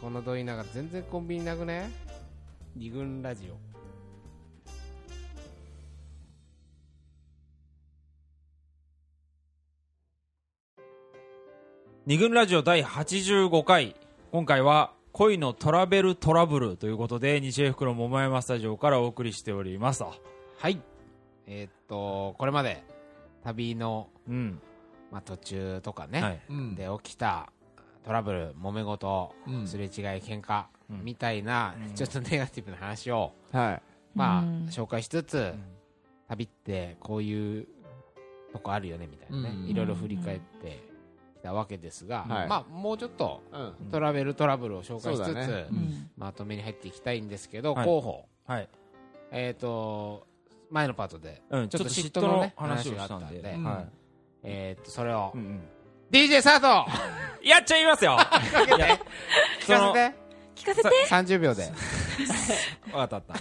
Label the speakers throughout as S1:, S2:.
S1: このどいなが全然コンビニなくね？二軍ラジオ。
S2: 二軍ラジオ第85回。今回は恋のトラベルトラブルということで西江福の桃山スタジオからお送りしております。と
S1: はい。えーっとこれまで旅の、
S2: うん。
S1: まあ、途中とかね、
S2: はい。
S3: うん。
S1: で起きたトラブル揉め事
S3: うん。
S1: すれ違い喧嘩
S2: うん。
S1: みたいな、
S2: うん。
S1: ちょっとネガティブな話を、
S3: はい。
S1: まあ
S4: うん。
S1: 紹介しつつ、旅ってこういうとこあるよねみたいなね、
S3: うん。
S1: いろいろ振り返ってきたわけですが、
S3: はい。
S1: まあもうちょっと
S3: うん。
S1: トラベルトラブルを紹介しつつ、
S3: ね。
S4: うん。
S1: まとめに入っていきたいんですけど、
S2: はい。
S1: 候補。
S2: はい。
S1: えっ、と前のパートで
S2: うん、ちょっと嫉妬の話をしたんで、
S1: 話があったんで
S2: は
S1: えっ、とそれを、
S2: い、うんうん
S1: DJ 佐藤
S2: やっちゃいますよ。
S1: かけて。聞かせて。
S4: 聞かせて。
S1: 30秒で。
S2: わかったち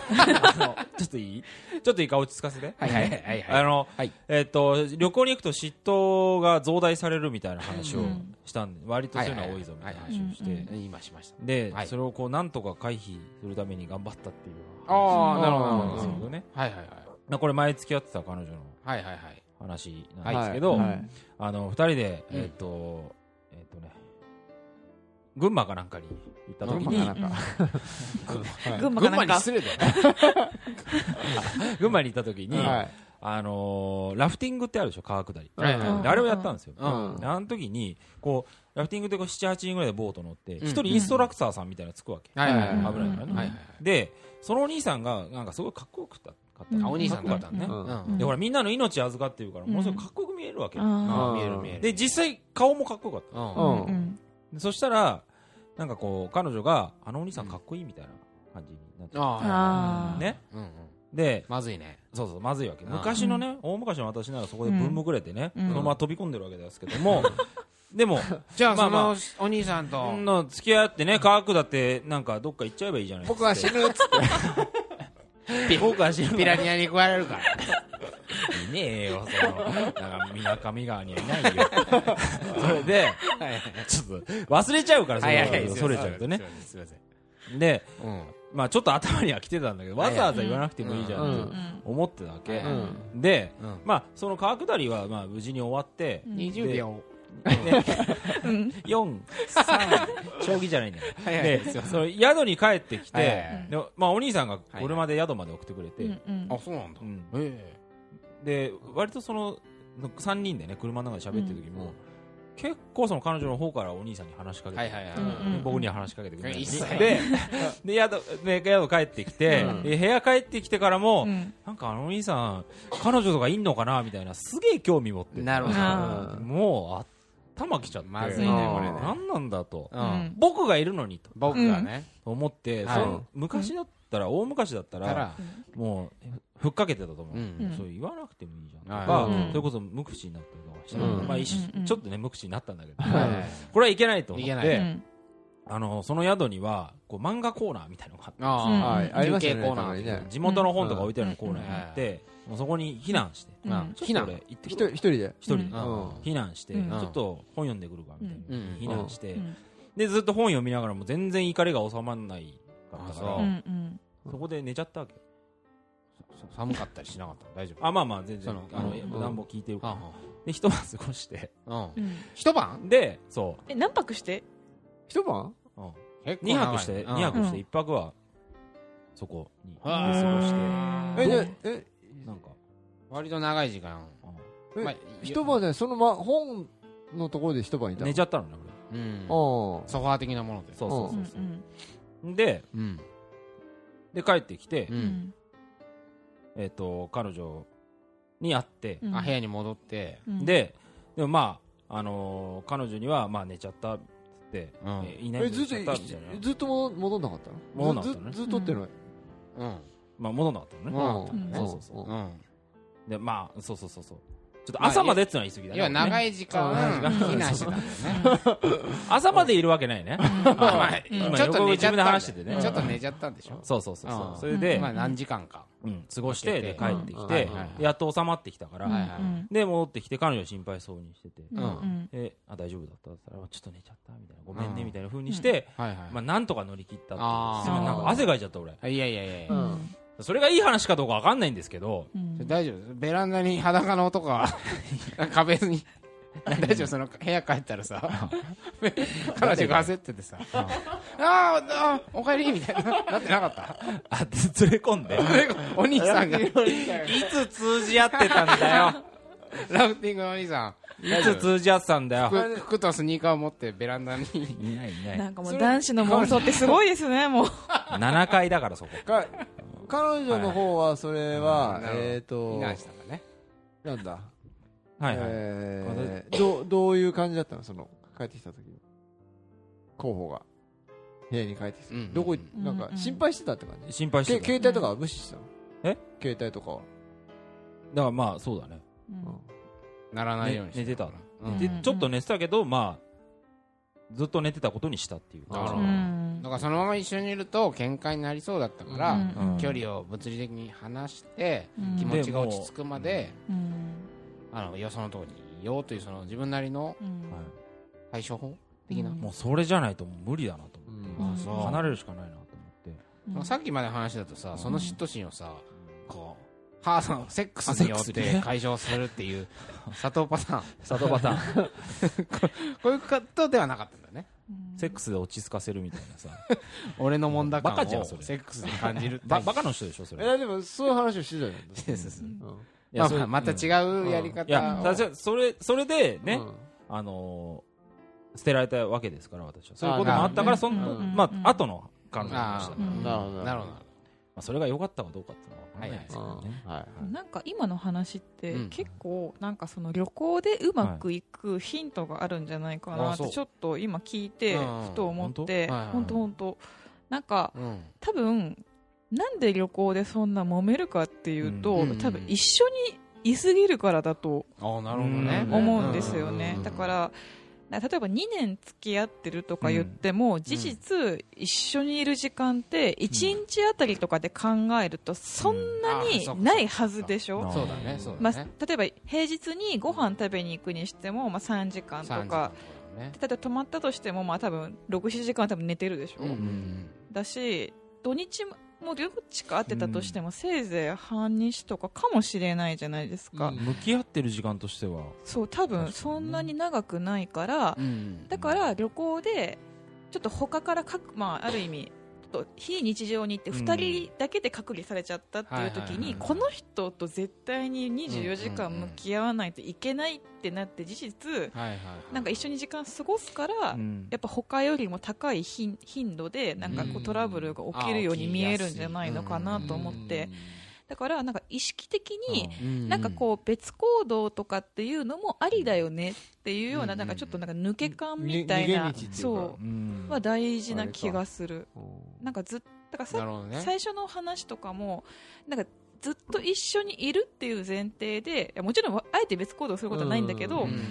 S2: ょっといい？ちょっといいか落ち着かせて。
S1: はいはいはいはい。
S2: あの、
S1: はい。
S2: えっ、と旅行に行くと嫉妬が増大されるみたいな話を
S4: うん。
S2: したんで、割とそういうのは多いぞみたいな話をして、
S4: はいはい。はい
S1: 今しました。
S2: で、
S1: はい。
S2: それをこうなんとか回避するために頑張ったっていう
S1: ああなるほどなるほど。
S2: ですけどね、
S1: はいはいはい。
S2: まあこれ前付き合ってた彼女の。
S1: はいはいはい
S2: 話なんですけど、
S3: はい。はい。
S2: あの二人で、
S1: うん。
S2: えっ、とえっ、とね群馬かなんかに行った時に
S3: 群馬かなんか。
S4: 群馬かなんか。
S1: 失礼だよ
S2: 群馬に行った時に、
S3: はい。
S2: あのーラフティングってあるでしょ川下り、
S1: はいはい
S2: であれをやったんですよ、
S1: うん。
S2: であの時にこうラフティングでこう78人ぐらいでボート乗って
S1: ん。
S2: 一、人インストラクターさんみたいなのつくわけ、
S1: はいはいはい。
S3: 危ない
S2: からねでそのお兄さんがなんかすごいかっこよくたかった、
S4: うん。
S1: あお兄さん
S2: かっこよかったのね、
S3: うん。
S1: うん。
S2: でほらみんなの命預かってるからものすごいかっこよく見えるわけ、
S1: 見える見える。
S2: で実際顔もかっこよかった
S1: うん。
S4: ー
S3: うん。
S4: うん。
S2: でそしたらなんかこう彼女があのお兄さんかっこいいみたいな感じになって、
S4: あー。
S2: ね。
S1: うんうん。
S2: で
S1: まずいね。
S2: そうそうまずいわけ。
S1: うん。
S2: 昔のね、大昔の私ならそこでぶん。むくれてね、
S4: うん。
S2: そのまま飛び込んでるわけですけども、でも
S1: じゃあそ
S2: まあまあ
S1: のお兄さんと。
S2: そんな付き合ってね科学だってなんかどっか行っちゃえばいいじゃない
S1: 僕は死ぬっつって
S2: 僕は死ぬ
S1: ピラニアに食われるから。
S2: いねえよその。なんかみなかみ川にはいないよ。それでちょっと忘れちゃうからそれ
S1: はいはいはい
S2: それちゃうとね。
S1: すいません
S2: で
S1: うん。
S2: まあちょっと頭には来てたんだけどわざわざ言わなくてもいいじゃ
S3: うん
S2: んって思ってたわけ、
S3: うん。
S2: で
S1: うん。
S2: まあその川下りはまあ無事に終わって、
S1: 20秒
S2: 4、3、将棋じゃないんだよ。
S1: はいはい。
S2: で、その宿に帰ってき
S1: はいはい
S2: て
S1: はい、
S2: でまあお兄さんが車で宿まで送ってくれて、
S4: うんうん。
S1: あそうなんだ。
S2: うん。
S1: え。
S2: で、割とその、3人でね、車の中で喋ってる時も、結構その彼女の方からお兄さんに話しかけて、
S1: はいはいはい。
S4: うん。うん
S2: 僕には話しかけてくれない。
S1: 一切。
S2: で、で、宿、で、宿帰ってきて、
S3: うん。
S2: で部屋帰ってきてからも、
S4: うん。
S2: なんかあのお兄さん、彼女とかいんのかなみたいな、すげえ興味持ってて。
S1: なるほど。
S4: あ
S2: もう、頭きちゃって。
S1: まず
S4: いね
S3: これね。
S2: 何なんだと。
S1: う
S4: うん。ん
S2: 僕がいるのにと。
S1: 僕がね。
S2: 思って、
S1: はい。
S2: その昔だったら、大昔だったら、
S1: たら
S2: もう、ふっかけてたと思う。
S1: うん。
S2: そう言わなくてもいいじゃんと
S1: はい。
S2: か、
S3: うん。
S2: それこそ無口になったりとかして、
S3: うん。
S2: まあ、一瞬
S4: うん
S2: ちょっとね、無口になったんだけど、これはいけないと思っ
S1: いけな
S2: て、
S4: うん。
S2: あの、その宿には、こう、漫画コーナーみたいなのがあって、
S1: あ
S3: はい。
S1: 休憩コーナー
S3: ね。
S2: 地元の本とか置いてあるコーナーがあって、もうそこに避難して、
S4: うん。
S1: あ
S2: ちょっと俺行って
S3: 一
S2: く
S3: 一人で？
S2: 一人で。
S4: うん。
S1: うん
S2: 避難して、
S4: うん。
S2: ちょっと本読んでくるかみたいな、
S1: うん。
S2: 避難して、
S4: うん。
S2: でずっと本読みながらも全然怒りが収まらないかったからそこで寝ちゃったわけ
S1: そ寒かったりしなかった大丈夫？
S2: あまあまあ全然あの
S4: うん。
S2: 暖房効いてるから、
S1: あ
S2: で一晩過ごして。
S1: うん。
S4: うん。
S1: 一晩？
S2: でそ
S4: え何泊して？
S3: 一晩？
S2: う、うん、
S1: 結構
S2: 2泊して
S1: 長い
S2: 二泊して
S4: うん
S2: 1泊はそこに過
S1: あ
S2: ごして。
S4: うん
S3: えじゃあえ
S2: なんか、
S1: 割と長い時間。
S3: え
S1: まあ
S3: 一晩でそのま本のところで一晩いた
S2: 寝ちゃったのね
S1: うん。
S3: ょ
S1: ソファー的なもので。
S2: そうそう
S4: う
S2: そうんそう。
S4: うん。
S2: で
S1: うん。
S2: で帰ってきて、
S1: う
S4: うん。ん
S2: えっ、と彼女に会って、
S4: うん。
S1: あ部屋に戻って。
S4: うん
S2: ででもまああのー彼女にはまあ寝ちゃった
S1: うん。
S2: えいない
S3: えずっとずっとも戻んなかったの？
S2: 戻んなかったのね。
S3: ずずっとってない？
S1: うん。
S2: まあ戻んなかったのね、
S1: うん。
S4: うん。
S2: そうそうそう。
S3: うん
S1: うん。
S2: でまあそうそうそうそうちょっと朝までってのは言い過ぎだね。
S1: 要は長
S2: い。
S1: い時間
S3: あ
S1: 避難してたんだよね。
S2: 朝までいるわけないね。
S1: ちょっと寝ちゃったんだ。よ
S2: 自分で話しててね。
S1: ちょっと寝ちゃったんでしょ？
S2: そうそうそうそう。
S1: うん。
S2: それで
S1: まあ、何時間か。
S2: うん、過ごして、で、帰ってき
S3: うん。
S2: てやっと収まってきたから、
S1: はいはい
S2: で、戻ってきて、彼女心配そうにしてて、
S1: うん。
S4: うん
S2: で、あ、大丈夫だった？って言ったら、ちょっと寝ちゃったみたいな、ごめんね、みたいな風にして、
S1: はいはい
S2: まあ、なんとか乗り切ったって汗かいちゃった、俺。
S1: いやいやいやいや。
S3: うん
S2: それがいい話かどうかわかんないんですけど、
S4: うん。
S1: 大丈夫ベランダに裸の男が 壁に大丈夫？その部屋帰ったらさ 彼女が焦っててさ「あーあーおかえり」みたいな。なってなかった？
S2: あ、連れ込んで、
S1: お兄さんが。
S2: いつ通じ合ってたんだよ。
S1: ラフティングのお兄さん。
S2: いつ通じ合ってたんだよ。
S1: 服服とスニーカーを持ってベランダに。
S2: いないいな。
S4: ないんかもう男子の妄想ってすごいですね、もう。
S2: 7階だからそこ。
S3: か彼女の方はそれは、えっ、と
S1: 避難したんだね。
S3: なんだ、
S2: はいはい。
S3: えーどうどういう感じだったの？その帰ってきた時に候補が。部屋に帰ってきた、
S1: うん
S3: どこい
S4: うん
S3: なんか心配してたって感じ、
S2: 心配してた。
S3: け携帯とかは無視したの？
S2: え？
S3: 携帯とかは、
S2: だからまあ、そうだね。
S4: うん。
S1: ならないようにして
S2: 寝てた
S1: うん。
S2: で
S4: うん
S2: ちょっと寝てたけど、まあ、ずっと寝てたことにしたっていう。
S1: なるほど。
S4: うん
S1: だからそのまま一緒にいると喧嘩になりそうだったから、
S2: うん。
S1: 距離を物理的に離して、
S4: うん。
S1: 気持ちが落ち着くまで、
S4: うん。
S1: あのよそのところにいようというその自分なりの対処法的な、
S4: うん。
S2: もうそれじゃないと無理だなと思
S3: うん。
S1: あそう。
S2: って。離れるしかないなと思って。
S4: うん。
S1: さっきまでの話だとさ、その嫉妬心をさ、こう、ハードのセックスによって解消するっていう、佐藤パターン。
S2: 佐藤パターン。
S1: こういうことではなかったんだね。
S4: うん。
S2: セックスで落ち着かせるみたいなさ。
S1: 俺の問題感を
S2: バカじゃんそれ。
S1: セックスで感じる
S2: ば、バカの人でしょ、それ。
S3: えでもそういう話をしてたじゃん。
S1: また違うやり方を。
S2: いや、だじゃそれ、それでね、
S3: うん。
S2: あのー捨てられたわけですから、私は。そういうこともあったから、そ
S3: うん。
S2: の、
S4: うん。
S2: まあ、後の考えました。
S3: なるほど。
S1: なるほど。
S2: まあ、それが良かったかどうかっていうのは分かんないですけどね。
S3: はいはい。
S4: なんか今の話って
S1: うん。
S4: 結構なんかその旅行でうまくいくヒントがあるんじゃないかなってちょっと今聞いて
S1: うん。
S4: ふと思って。
S1: 本当？
S4: 本当なんか
S1: うん。
S4: 多分なんで旅行でそんな揉めるかっていうと
S1: うん。
S4: 多分一緒にいすぎるからだと。思うんですよね。
S1: うん。
S4: だからな例えば2年付き合ってるとか言っても、事実一緒にいる時間って1日あたりとかで考えるとそんなにないはずでしょ、
S2: うん
S1: そうだね、そう
S4: まあ。例えば平日にご飯食べに行くにしても、まあ、3時間と
S1: 3時間
S4: か。例えば泊まったとしても、まあ、多分67時間は多分寝てるでしょ、
S1: うんうん
S4: だし土日もどっちか会ってたとしても、せいぜい半日とかかもしれないじゃないですか、
S3: うん。
S2: 向き合ってる時間としては、
S4: そう多分そんなに長くないから、
S1: うん。
S4: だから旅行でちょっと他からかく、まあ、ある意味と非日常に行って
S2: うん。
S4: 2人だけで隔離されちゃったっていう時にこの人と絶対に24時間向き合わないといけないってなって事実。なんか一緒に時間過ごすから
S2: うん。
S4: やっぱ他よりも高い頻頻度でなんかこ
S1: う
S4: うん。トラブルが起きるように見えるんじゃないのかなと思ってだからなんか意識的に
S1: うん。
S4: なんかこう別行動とかっていうのもありだよねっていうような
S1: うん。
S4: なんかちょっとなんか抜け感みたいなそう。
S2: うん。
S4: は大事な気がする。
S3: う。ん
S4: なんかずっだからさ。最初の話とかもなんかずっと一緒にいるっていう前提でもちろんあえて別行動することはないんだけど、
S1: うん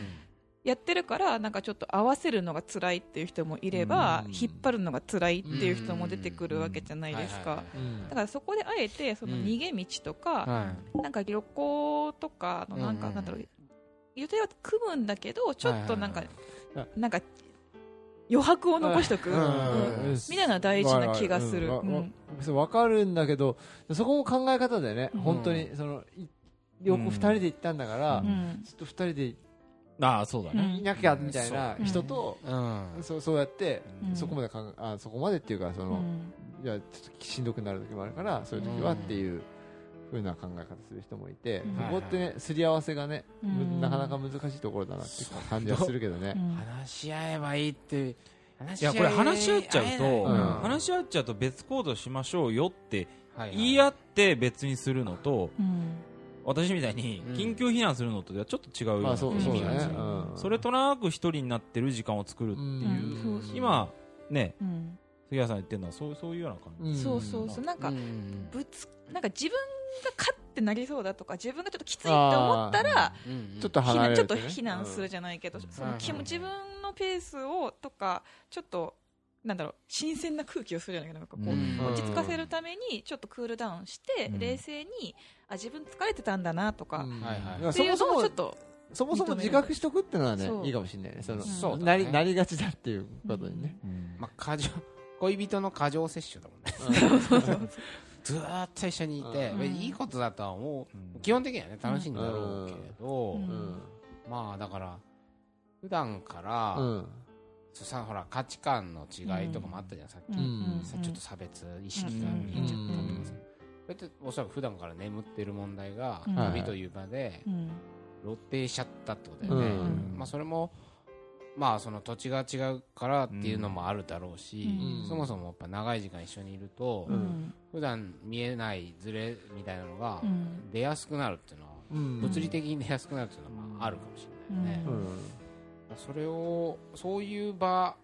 S4: やってるからなんかちょっと合わせるのが辛いっていう人もいれば、
S3: うん。
S4: 引っ張るのが辛いっていう人も出てくるわけじゃないですか、だからそこであえてその逃げ道とか、
S1: はい。
S4: なんか旅行とかのなんか、なんだろう予定は組むんだけどちょっとなんか、なんか余白を残しとく、みたいな大事な気がする、
S3: わかる
S4: うん
S3: だけどそこも考え方だよね、
S4: うん。
S3: 本当にそのい旅行
S2: うん
S3: 二人で行ったんだから、
S2: う
S4: うん。
S3: ちょっと二人で
S2: ああ、そうだね。
S3: いなきゃみたいな
S4: う。ん
S3: 人と、
S1: うん。
S3: そうそうやって、
S4: うん。
S3: そこまでかんあそこまでっていうかその、
S4: うん。
S3: いやちょっとしんどくなる時もあるからそういう時はっていうふうな考え方する人もいて、
S4: うん。
S3: そこってねすり合わせがね、む
S4: うん。
S3: なかなか難しいところだなっていう感じはするけどね。
S4: う。ん。
S1: 話し合えばいいって話
S2: いや、これ話し合っちゃうと、
S3: うん
S2: 話し合っちゃうと別行動しましょうよって言い合って別にするのと、
S4: うん
S2: 私みたいに
S1: うん。
S2: 緊急避難するのとではちょっと違うような意味なんですよ。
S3: うん。
S2: それとなく一人になってる時間を作るっていう、今、ね、
S4: うん。
S2: 杉谷さん言ってるのはそうそういうような感じ。
S3: うん。
S4: そうそうそう。なんか
S1: うん。
S4: ぶつなんか自分が勝ってなりそうだとか自分がちょっときついって思ったら
S1: うんうん。
S3: ちょっと
S4: 避難ちょっと避難するじゃないけど、その気も
S1: うん
S4: 自分のペースをとかちょっとなんだろう新鮮な空気をするじゃないけどなんかこう、
S1: うん。
S4: 落ち着かせるためにちょっとクールダウンして、
S2: うん。
S4: 冷静にあ自分疲れてたんだなとか、
S3: うん。
S1: はいはい。
S3: だから
S4: っていう
S3: そもそも
S4: のをちょっと
S3: そもそも自覚しとくっていうのはねいいかもしれないね。そのなりなりがちだっていうことにね。
S1: まあ過剰恋人の過剰摂取だもんね。ずーっと一緒にいて、いいことだとは思う、
S2: うん。
S1: 基本的にはね楽しいんだろうけど、
S4: うん。
S3: うん。
S1: まあだから普段から、
S3: うん
S1: さほら価値観の違いとかもあったじゃん、さっき、
S3: ん。
S1: さちょっと差別意識が見えちゃったとかさ、それっておそらく普段から眠ってる問題が
S4: うん。
S1: 旅という場で
S4: うん
S1: 露呈しちゃったってことだよね、
S3: うん。
S1: まあ、それもまあその土地が違うからっていうのもあるだろうし、
S3: うん。
S1: そもそもやっぱ長い時間一緒にいると、
S3: うん。
S1: 普段見えないズレみたいなのが
S4: うん。
S1: 出やすくなるっていうのは、
S3: うん。
S1: 物理的に出やすくなるっていうのはまああるかもしれないね、
S3: うん
S1: それをそういう場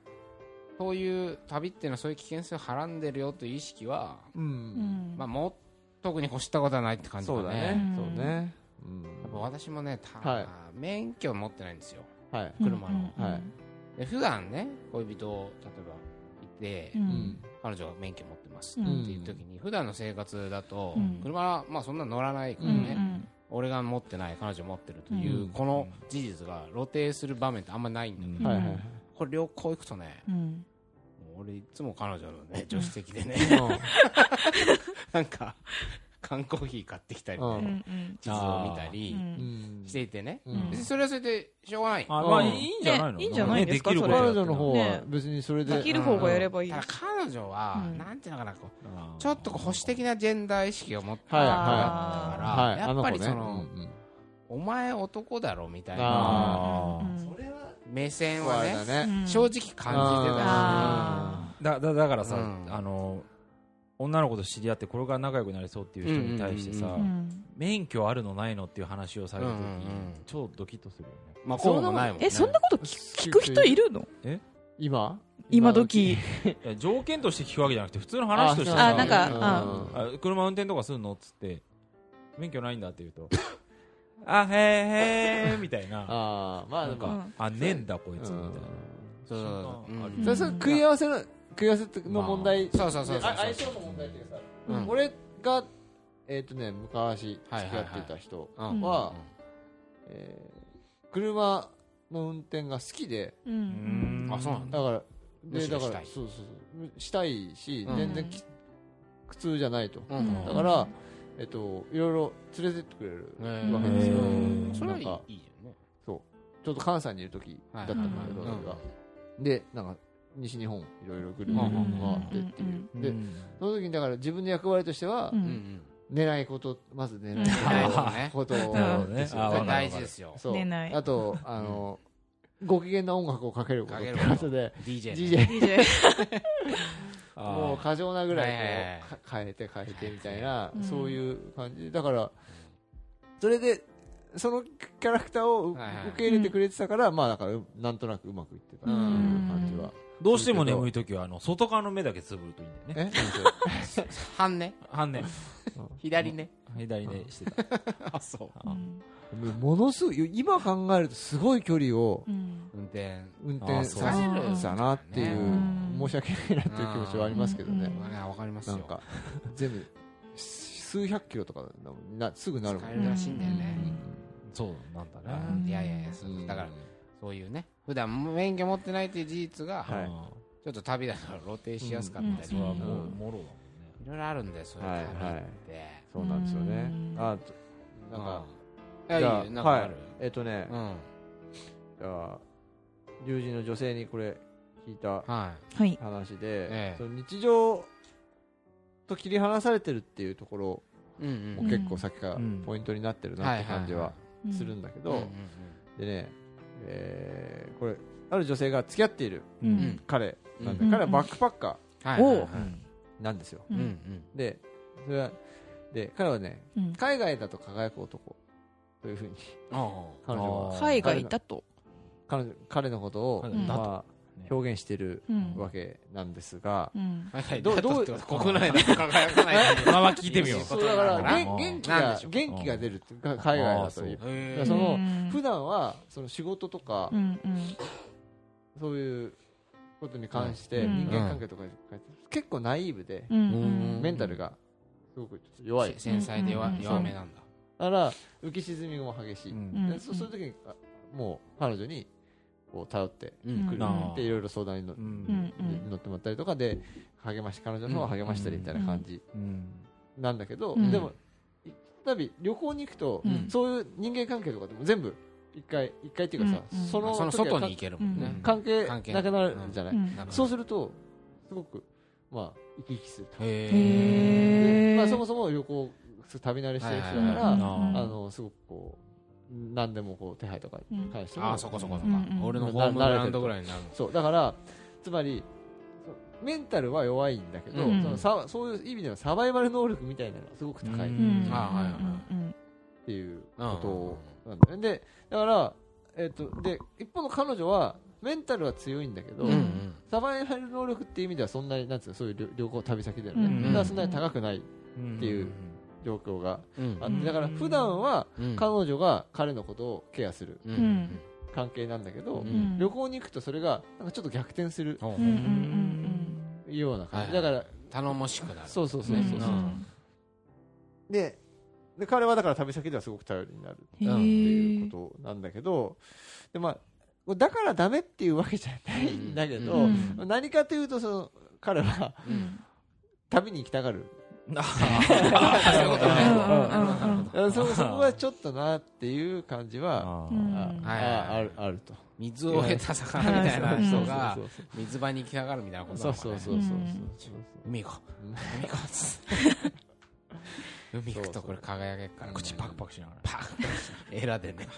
S1: そういう旅っていうのはそういう危険性をはらんでるよという意識は、
S3: う
S4: うん。ん
S1: まあ、も特に欲したことはないって感じだ
S3: そうだ
S1: ね。
S3: ね
S4: うん
S3: そうね。うん。
S1: やっぱ私もねた、
S3: はい。
S1: 免許持ってないんですよ。
S3: はい。
S1: 車の。
S4: うん
S3: はい。
S1: で普段ね恋人を例えばいて、
S4: うん。
S3: うん
S1: 彼女が免許持ってます
S4: うん。
S1: っていう時に、普段の生活だと、
S4: うん。
S1: 車はまあそんな乗らないから
S4: うん
S1: ね、俺が持ってない彼女持ってるという、
S3: うん。
S1: この事実が露呈する場面ってあんまないんだけど、これ旅行行くとね俺いつも彼女のね助手席でね、なんか缶コーヒー買ってきたりね、地図を見たり
S3: うん。
S1: していてね、
S3: うん。
S1: 別にそれはそれでしょうがない。
S2: あまあ
S3: うん。
S2: いいんじゃないの？
S4: ねいいんじゃないですか？
S3: 彼女の方は
S4: ね。
S3: 別にそれで。
S4: できる方がやればいい。
S1: ただ彼女は、
S4: うん。
S1: なんていうのかなちょっとこう保守的なジェンダー意識を持ってる
S3: はい
S1: から、
S3: はい。
S1: やっぱりその、お前男だろみたいな目線はね正直感じてた。し
S4: あ
S2: だだだからさ、
S1: うん。
S2: あの女の子と知り合ってこれから仲良くなりそうっていう人に対してさ、
S1: うん
S4: ーうん
S2: 免許あるのないのっていう話をされるとき、
S1: うんうんうん
S2: 超ドキッとするよね。
S1: まあこうもないもんね。
S4: えそんなこと聞聞く人いるの？
S3: 今？
S4: 今？時？
S2: いや条件として聞くわけじゃなくて普通の話としてさ
S4: あなんか
S3: うん
S2: あ車運転とかするのっつって免許ないんだって言うとあへーへーみたいな。
S3: ああまあ
S2: なんか、あねえんだこいつみたいな、
S3: うん。
S1: そうそう
S2: う。ん
S1: うん
S3: それそれ食い合わせの食い合わせの問題。
S1: そうそうそう
S3: 相性の問題っていうかさ。
S1: うん。
S3: 俺がえっとね昔付き合ってた人
S1: うん。
S3: はえー車の運転が好きで。
S4: う
S2: うん。ん
S1: あそうなんだ。
S3: だから
S1: む
S3: でだから
S1: しろしたい。
S3: そうそうそう。したいし
S1: うん。
S3: 全然き苦痛じゃないと。
S1: うん。
S3: だからえっといろいろ連れてってくれる
S1: うん
S3: わけですよ。
S1: それはいいよね。
S3: ちょっと関西にいる時だったんだけど
S1: はい。
S3: 俺が。でなんか西日本いろいろぐるぐる
S1: うん。
S3: 回ってっていう。で
S2: うん。
S3: その時にだから自分の役割としては
S4: う
S1: うんん。
S3: 寝ないことまず寝ない。ことを
S2: ね。
S1: 大事ですよ
S3: そう。
S4: 寝ない。
S3: あとあのご機嫌な音楽をかけること。ってこと。で
S1: DJ ね。
S3: DJ もう過剰なぐら
S1: はい
S3: 変えて変えてみたいな
S4: うん。
S3: そういう感じ。だからそれでそのキャラクターを受け入れてくれてたからまあだからうなんとなくうまくいってたっていう感じは
S2: どうしても眠い時はあの外側の目だけつぶるといいんだよね。
S3: え？
S1: 半ね。
S2: 半ね。
S1: 左ね。
S2: 左ねしてた。
S1: あそう。
S2: あ
S3: ものすごい今考えるとすごい距離を
S4: うん。
S1: 運転
S3: 運
S2: あ
S3: 転させたなっていう
S4: う。ん
S3: 申し訳ないなっていう気持ちはありますけどね。
S1: わかりますよ。
S3: なんか全部数百キロとかなすぐなるもん
S1: 使えるらしいんだよね。
S2: そうなんだ
S1: う
S2: ね
S1: ん。いやいやいやだからそういうね。普段免許持ってないという事実が
S3: はい。
S2: うん
S1: ちょっと旅だから露呈しやすかったり。
S2: それはもう
S3: うん。
S2: もろだもんね。
S1: いろいろあるんでそういう旅って
S3: そうなんですよね。
S4: うん。
S3: あとなんか
S1: いやいいよなんかある？
S3: えっとね。
S1: うん。
S3: じゃあ友人の女性にこれ聞いた
S1: は
S4: はい。
S3: 話で、
S1: ええ。
S3: その日常と切り離されてるっていうところも結構さっきから
S2: うん。
S3: ポイントになってるなって感じはするんだけど、
S1: うんうん。
S3: でね、えーこれある女性が付き合っている彼なんで、
S4: うん。
S3: 彼はバックパッカーなんですよ、でそれはで彼はね
S4: うん。
S3: 海外だと輝く男。というふうに。彼女は。
S4: 海外だと。
S3: 彼女彼のことを、まあ表現してる
S4: うん。
S3: わけなんですが、どうどう
S1: だと国内でも輝かない。
S2: まあまあ聞いてみよう。
S3: そうだから
S1: な
S3: 元元気が元気が出るっていうか海外だという。その
S4: うん
S3: 普段はその仕事とか
S4: うんうん。
S3: そういうことに関して
S4: うん
S3: 人間関係とかに関して結構ナイーブで
S4: うんうん。
S3: メンタルがすごく弱い。
S1: 繊細で弱めなんだ。
S3: だから浮き沈みも激しい、
S2: うん。
S3: でそそういう時にあもう彼女にこう頼って
S1: うん。
S3: くる、
S2: うん。
S3: でいろいろ相談に乗,、乗ってもらったりとかで励まし彼女の方を励ましたりみたいな感じ
S2: うん。
S3: なんだけど、
S4: うん。
S3: でもたび旅行に行くと、
S4: うん。
S3: そういう人間関係とかでも全部一回一回っていうかさ、その
S1: 外に行けるもんね。
S4: うん。
S3: 関係
S1: 関係
S3: なくなるじゃない、そうするとすごくまあ生き生きすると、
S1: へ
S3: まあ、そもそも旅行旅慣れしてる人だから、あのすごくこう何でもこう手配とかに関しても、
S1: ああそこそこそこ。
S4: うんうん
S1: 俺のホームグラウンドぐらいになる
S3: そうだからつまりそうメンタルは弱いんだけど、
S1: うん。
S3: そのさそういう意味でのサバイバル能力みたいなのがすごく高い。っ
S2: うん。
S1: あはいはいはい。
S4: うん
S3: ていうことなんだよね。でだから、えっとで一方の彼女はメンタルは強いんだけど、
S1: うんうん。
S3: サバイバル能力っていう意味ではそんなになんつうのそういう旅旅行旅先でのね、
S4: うん
S3: だからそんなに高くない
S2: って
S3: いう状況が。
S1: うん。
S3: あってだから普段は
S1: うん。
S3: 彼女が彼のことをケアする。関係なんだけど、旅行に行くとそれがなんかちょっと逆転する。ような感じ、
S1: はい
S3: だから
S1: 頼もしくなる。
S3: そうそうそう
S4: うん
S3: そうそう、
S1: うん。
S3: でで彼はだから旅先ではすごく頼りになるっていう
S4: ー。
S3: ことなんだけどで、まあ、だからダメっていうわけじゃないんだけど、
S4: うん。
S3: 何かというとその彼は
S1: うん。
S3: 旅に行きたがる
S1: そういうことね
S4: うん
S3: だからそそこはちょっとなっていう感じは
S4: うん
S3: あるあると。
S1: 水を得た魚みたいな。
S4: うん
S1: 人が水場に行きたがるみたいなこと
S3: そう
S1: なのかね。
S3: そうそうそうそう
S1: 海行こう。海行こう。海行くとこれ輝けっから
S2: 口パクパクしながら。
S1: パクエラでね。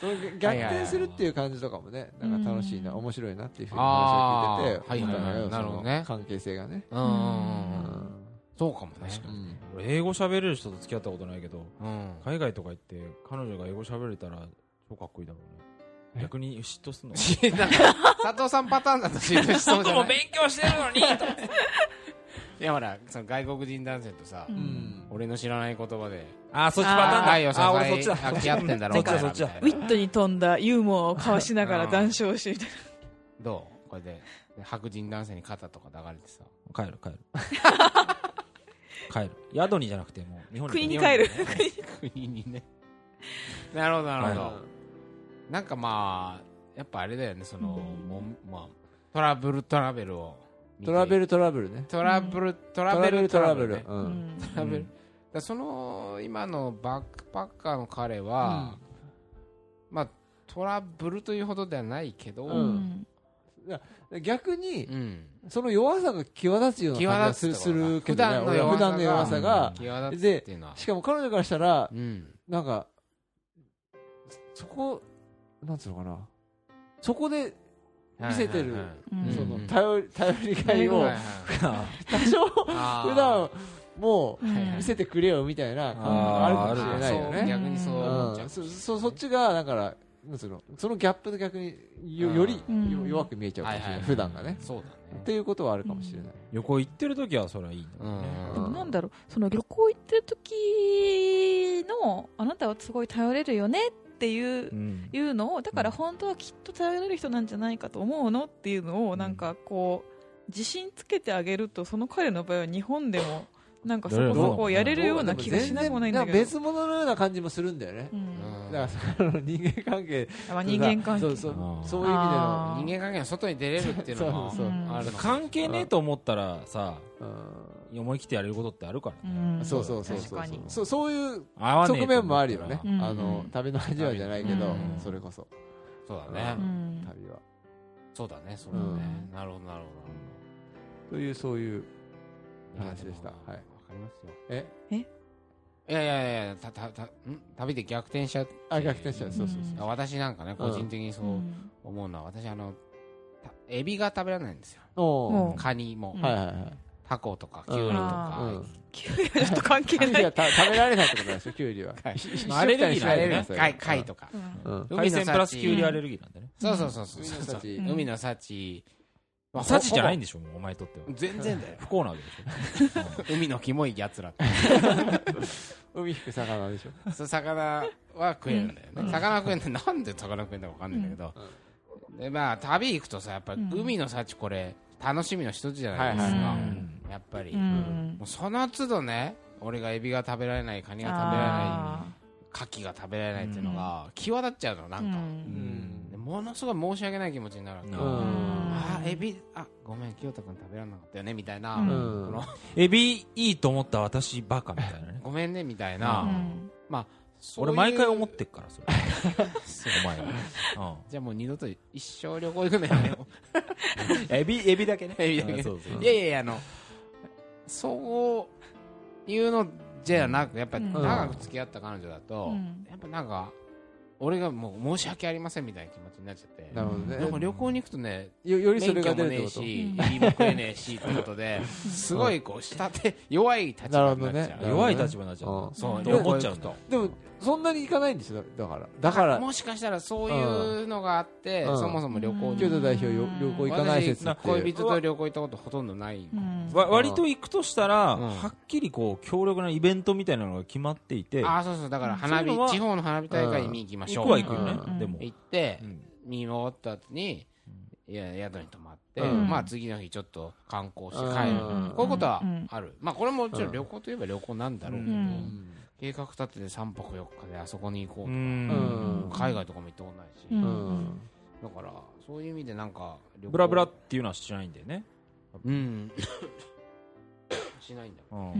S3: その逆転するっていう感じとかもねなんか楽しいな
S4: うん
S3: 面白いなっていうふうに話を聞いてて
S1: い
S3: 関係性がね。
S1: うんうんうん
S3: う
S1: うんそうかもね。
S3: ん。
S2: 俺英語喋れる人と付き合ったことないけど
S1: うん。
S2: 海外とか行って彼女が英語喋れたら超かっこいいだろうね。逆に嫉妬すんの？
S1: し なんか佐藤さんパターンだと嫉妬しそうじゃない？
S2: 勉強してるのに。
S1: いやほらその外国人男性とさ
S4: うん。
S3: うん
S1: 俺の知らない言葉で
S2: あそっちパターンだ。
S1: 愛を支
S2: あ俺そっちだ。
S1: え飽き合ってんだろ
S2: そっち
S4: ウィットに富んだユーモアを交わしながら談笑してみたい
S1: どう？これでで白人男性に肩とか抱かれてさ。
S2: 帰る帰る帰る。宿にじゃなくてもう日本
S4: 国に帰る。
S1: 国にね。なるほどなるほど、
S2: は
S1: なんかまあやっぱあれだよねその、もうまあ、トラブルトラベルを
S3: トラベルトラブルね。
S1: トラブルト
S3: ト
S1: ラベルトラベルね
S3: う
S4: ん。ん。
S1: トラベル。その今のバックパッカーの彼は、まあトラブルというほどではないけど、
S3: う
S1: うん
S4: ん
S3: 逆に
S1: うん。
S3: その弱さが際立つような感じがするするけ
S1: 普
S3: どね。
S1: 段の弱さが
S3: 普段の弱さが。
S1: うのは。
S3: しかも彼女からしたら
S1: うん。
S3: なんかそこなんつうのかな。そこで見せてるその
S1: うん
S3: 頼り頼りがいを
S1: はいはい
S3: 多少普段もう
S4: うん
S3: 見せてくれよみたいな感じが
S2: あ
S3: るかもしれないよね。
S1: 逆にそう思っちゃ
S3: う
S1: うん
S3: そそそっちがだからなんつうの？そのギャップで逆によより弱く見えちゃうかもしれない。普段がね。
S1: そうだ
S3: っていうことはあるかもしれない。
S2: 旅行行ってる時はそれはいいん。だ
S4: でもなんだろうその旅行行ってる時のあなたはすごい頼れるよねっていう
S2: うん。
S4: いうのをだから本当はきっと頼れる人なんじゃないかと思うのっていうのをなんかこう自信つけてあげるとその彼の場合は日本でもなんかそこそこやれるような気がしなくもないんだけど、
S3: 別物のような感じもするんだよね。だからその人間関係。
S4: まあ、人間関係。
S3: そうそう。そういう意味
S4: あー
S1: 人間関係の外に出れるっていうのも
S3: そうそう
S4: う。ん。
S1: ある
S2: 関係ねえと思ったらさ
S3: での
S2: 思い切ってやれることってあるから
S4: う
S2: ね
S4: ん。
S3: そうそうそうそう
S4: 確かに。
S3: そうそういう側面もあるよね。
S4: うん。
S3: あの旅の味わいじゃないけど
S4: うん。
S3: それこそ。
S1: そうだね。
S4: うん。
S3: 旅は。
S1: そうだねそうだね。
S3: うん。
S1: なるほどなるほ
S3: というそういう
S1: ど
S3: 話でした。はい
S1: りますよ。
S3: え？
S1: いやいやいやたたたん？旅で逆転しちゃう
S3: あ逆転しちゃう。そうそう
S4: う。ん。
S3: そう
S1: 私なんかね個人的にそううん。思うのは私あのたエビが食べられないんですよ。カニも。
S4: うん。
S3: はいはいはい。
S1: タコとかキュウリと
S3: う
S1: か
S3: ん
S4: キュウリはちょっと関係ない。
S3: キュウリはた食べられないってことなんでしょキュウリ は。
S2: アレルギー
S3: 緒みたいにしないでくださいよ
S1: 貝貝とか。
S2: 海鮮プラスキュウリアレルギーなんだね。
S1: そうそうそうそう。
S3: 海の幸
S2: サチじゃないん
S1: ほ
S2: でしょもうお前にとっては。
S1: ぼ全然だよ。
S2: 不幸なわけでしょ。
S1: 海のキモいやつら
S3: 海引く魚でしょ。
S1: そう魚は食えるんだよね、魚は食えんだなんで魚食えんだか分かんないんだけど、でまあ旅行くとさやっぱ
S4: うん。
S1: 海の幸これ楽しみの一つじゃないですか、
S3: はい
S4: はいはい。
S1: やっぱり、
S4: う
S1: も
S4: ん
S1: うその都度ね俺がエビが食べられないカニが食べられない
S4: あ
S1: カキが食べられないっていうのが際立っちゃうのなんか、
S4: ーうん。
S3: うん。
S1: でものすごい申し訳ない気持ちになるわけ、
S2: うん。
S1: あーエビあごめん清田君食べられなかったよねみたいな、
S2: エビいいと思った私バカみたいなね。
S1: ごめんねみたい
S4: うん。
S1: な、そういう
S2: 俺毎回思ってっからそれ。お前は。
S1: じゃあもう二度と一生旅行行くのやめ
S2: エビエビだけね。
S1: エビだけ。
S2: うんそうそう。
S1: いやいやいやあのそういうのじゃなくやっぱ
S4: うん。
S1: 長く付き合った彼女だと、
S4: うん。
S1: やっぱなんか俺がもう申し訳ありませんみたいな気持ちになっちゃって
S3: なるほどね。
S1: なんか旅行に行くとね
S3: よよりそれが
S1: 免許も
S3: 出るってこと？
S1: ねえしエビも食えねえしってことですごいこう下手弱い立場になっちゃう。
S3: ね。
S2: 弱い立場になっちゃ
S3: う。ん
S2: う
S1: そう
S2: って思っちゃうんだ
S3: でもそんなに行かないんですよだから。だから
S1: もしかしたらそういうのがあって、
S3: うん。
S1: そもそも旅行に。
S3: 京都代表よ旅行行かない説って
S1: 恋人と旅行行ったことほとんどない、
S4: うん。
S2: わ割と行くとしたら、
S1: うん。
S2: はっきりこう強力なイベントみたいなのが決まっていて。
S1: ああそうそう。だから花火地方の花火大会に見に行きましょう、
S2: 行くは行くよね、
S4: うん。
S2: でも、
S1: 行って
S2: うん。
S1: 見終わった後にいや宿に泊まって、
S3: うん。
S1: まあ次の日ちょっと観光して
S3: うん
S1: 帰る、
S3: うん。
S1: こういうことは
S4: うん。
S1: ある、まあこれももちろん旅行といえば旅行なんだろうけど、
S4: うん
S1: 計画立てて3泊4日であそこに行こうとか、
S2: うん。
S3: うん。
S1: 海外とかも行ったことないし、
S4: うん。
S3: うん
S1: だからそういう意味でなんか旅行。
S2: ブラブラっていうのはしないんだよね、
S1: うん。しないんだよ、
S2: うん。
S3: う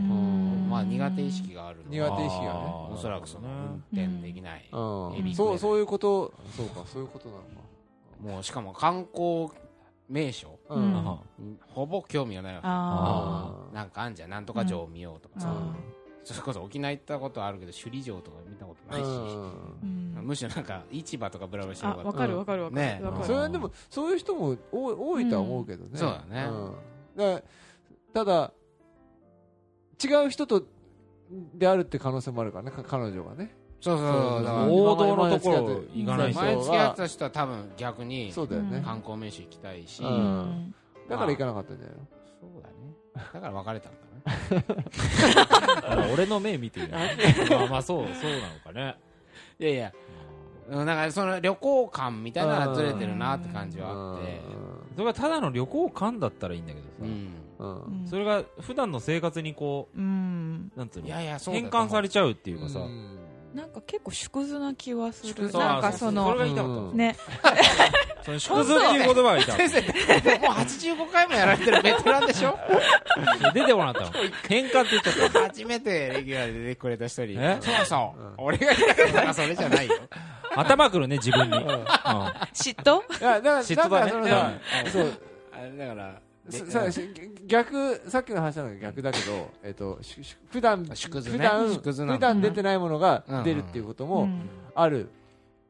S3: ん。
S1: まあ苦手意識があるの
S3: 苦手意識がね。
S1: おそらくその運転できない、
S3: うん。そうそういうこと。そうかそういうことなのか。
S1: もうしかも観光名所。
S3: う
S4: うん。
S1: ほぼ興味がないわけ。
S4: あ
S1: なんかあんじゃん。なんとか城を見ようとかさ、
S4: うん
S1: それこそ沖縄行ったことあるけど首里城とか見たことないし、
S4: ーうん。
S1: むしろなんか市場とかブラブラしてる
S4: あわかるわかるわか
S1: ね
S4: るわかる。
S3: それはでもそういう人も多い多いとは思うけどね、
S1: そうだね
S3: ん。だただ違う人とであるって可能性もあるからね。か彼女がね。
S1: そうそうそう。だから
S2: 王道のところ行かないと
S1: 前付き合ってた人は多分逆に
S3: そうだよね、
S4: うん
S1: 観光名所行きたいし、
S3: う
S1: そう
S3: うん。だから行かなかったんじゃないの？
S1: だね。だから別れたんだね
S2: 俺の目見てるまあまあそうそうなのかね。
S1: いやいや。うん。なんかその旅行感みたいなのはずれてるなって感じはあって。
S2: それがただの旅行感だったらいいんだけどさ、
S1: うん。
S3: うん。
S4: うん
S2: それが普段の生活にこ
S4: うん。
S2: うなんつうの？
S1: いやいやそうだ
S2: 変換されちゃうっていうかさ、
S3: うん
S4: なんか結構縮図な気はする。なんか
S2: あ
S4: その
S2: それが言いたかったの。
S4: ね。
S2: その縮図っていう言葉がいた
S1: 先生 もう85回もやられてるベテランでしょ？
S2: 出てこなかったの。変換って言っちゃった
S1: 初めてレギュラーで出てくれた人に。
S2: え？
S1: そうそう、
S3: うん
S1: 俺が言いたかったのはそれじゃないよ。
S2: 頭くるね自分に、うん。
S4: 嫉妬？
S3: いやだから
S2: 嫉妬だね。
S3: そう
S1: あれだから
S3: 逆さっきの話なのが逆だけど、えっとしし普段
S1: 縮図ね。
S3: 普段
S1: 縮図
S3: 普段出てないものが出るっていうことも
S4: うん。
S3: ある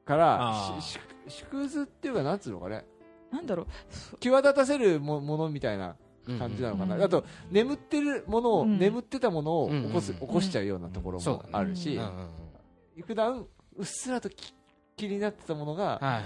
S3: から、
S2: あー。
S3: しし縮図っていうかなんつうのかね。
S4: なんだろう。
S3: 際立たせるもものみたいな感じなのかな、
S4: うん。
S3: あと眠ってるものを、
S4: うん。
S3: 眠ってたものを起こす、
S1: うん。
S3: 起こしちゃうようなところもあるし、
S1: うんうんうん。
S3: 普段うっすらとき気になってたものが、
S1: はいはいはい。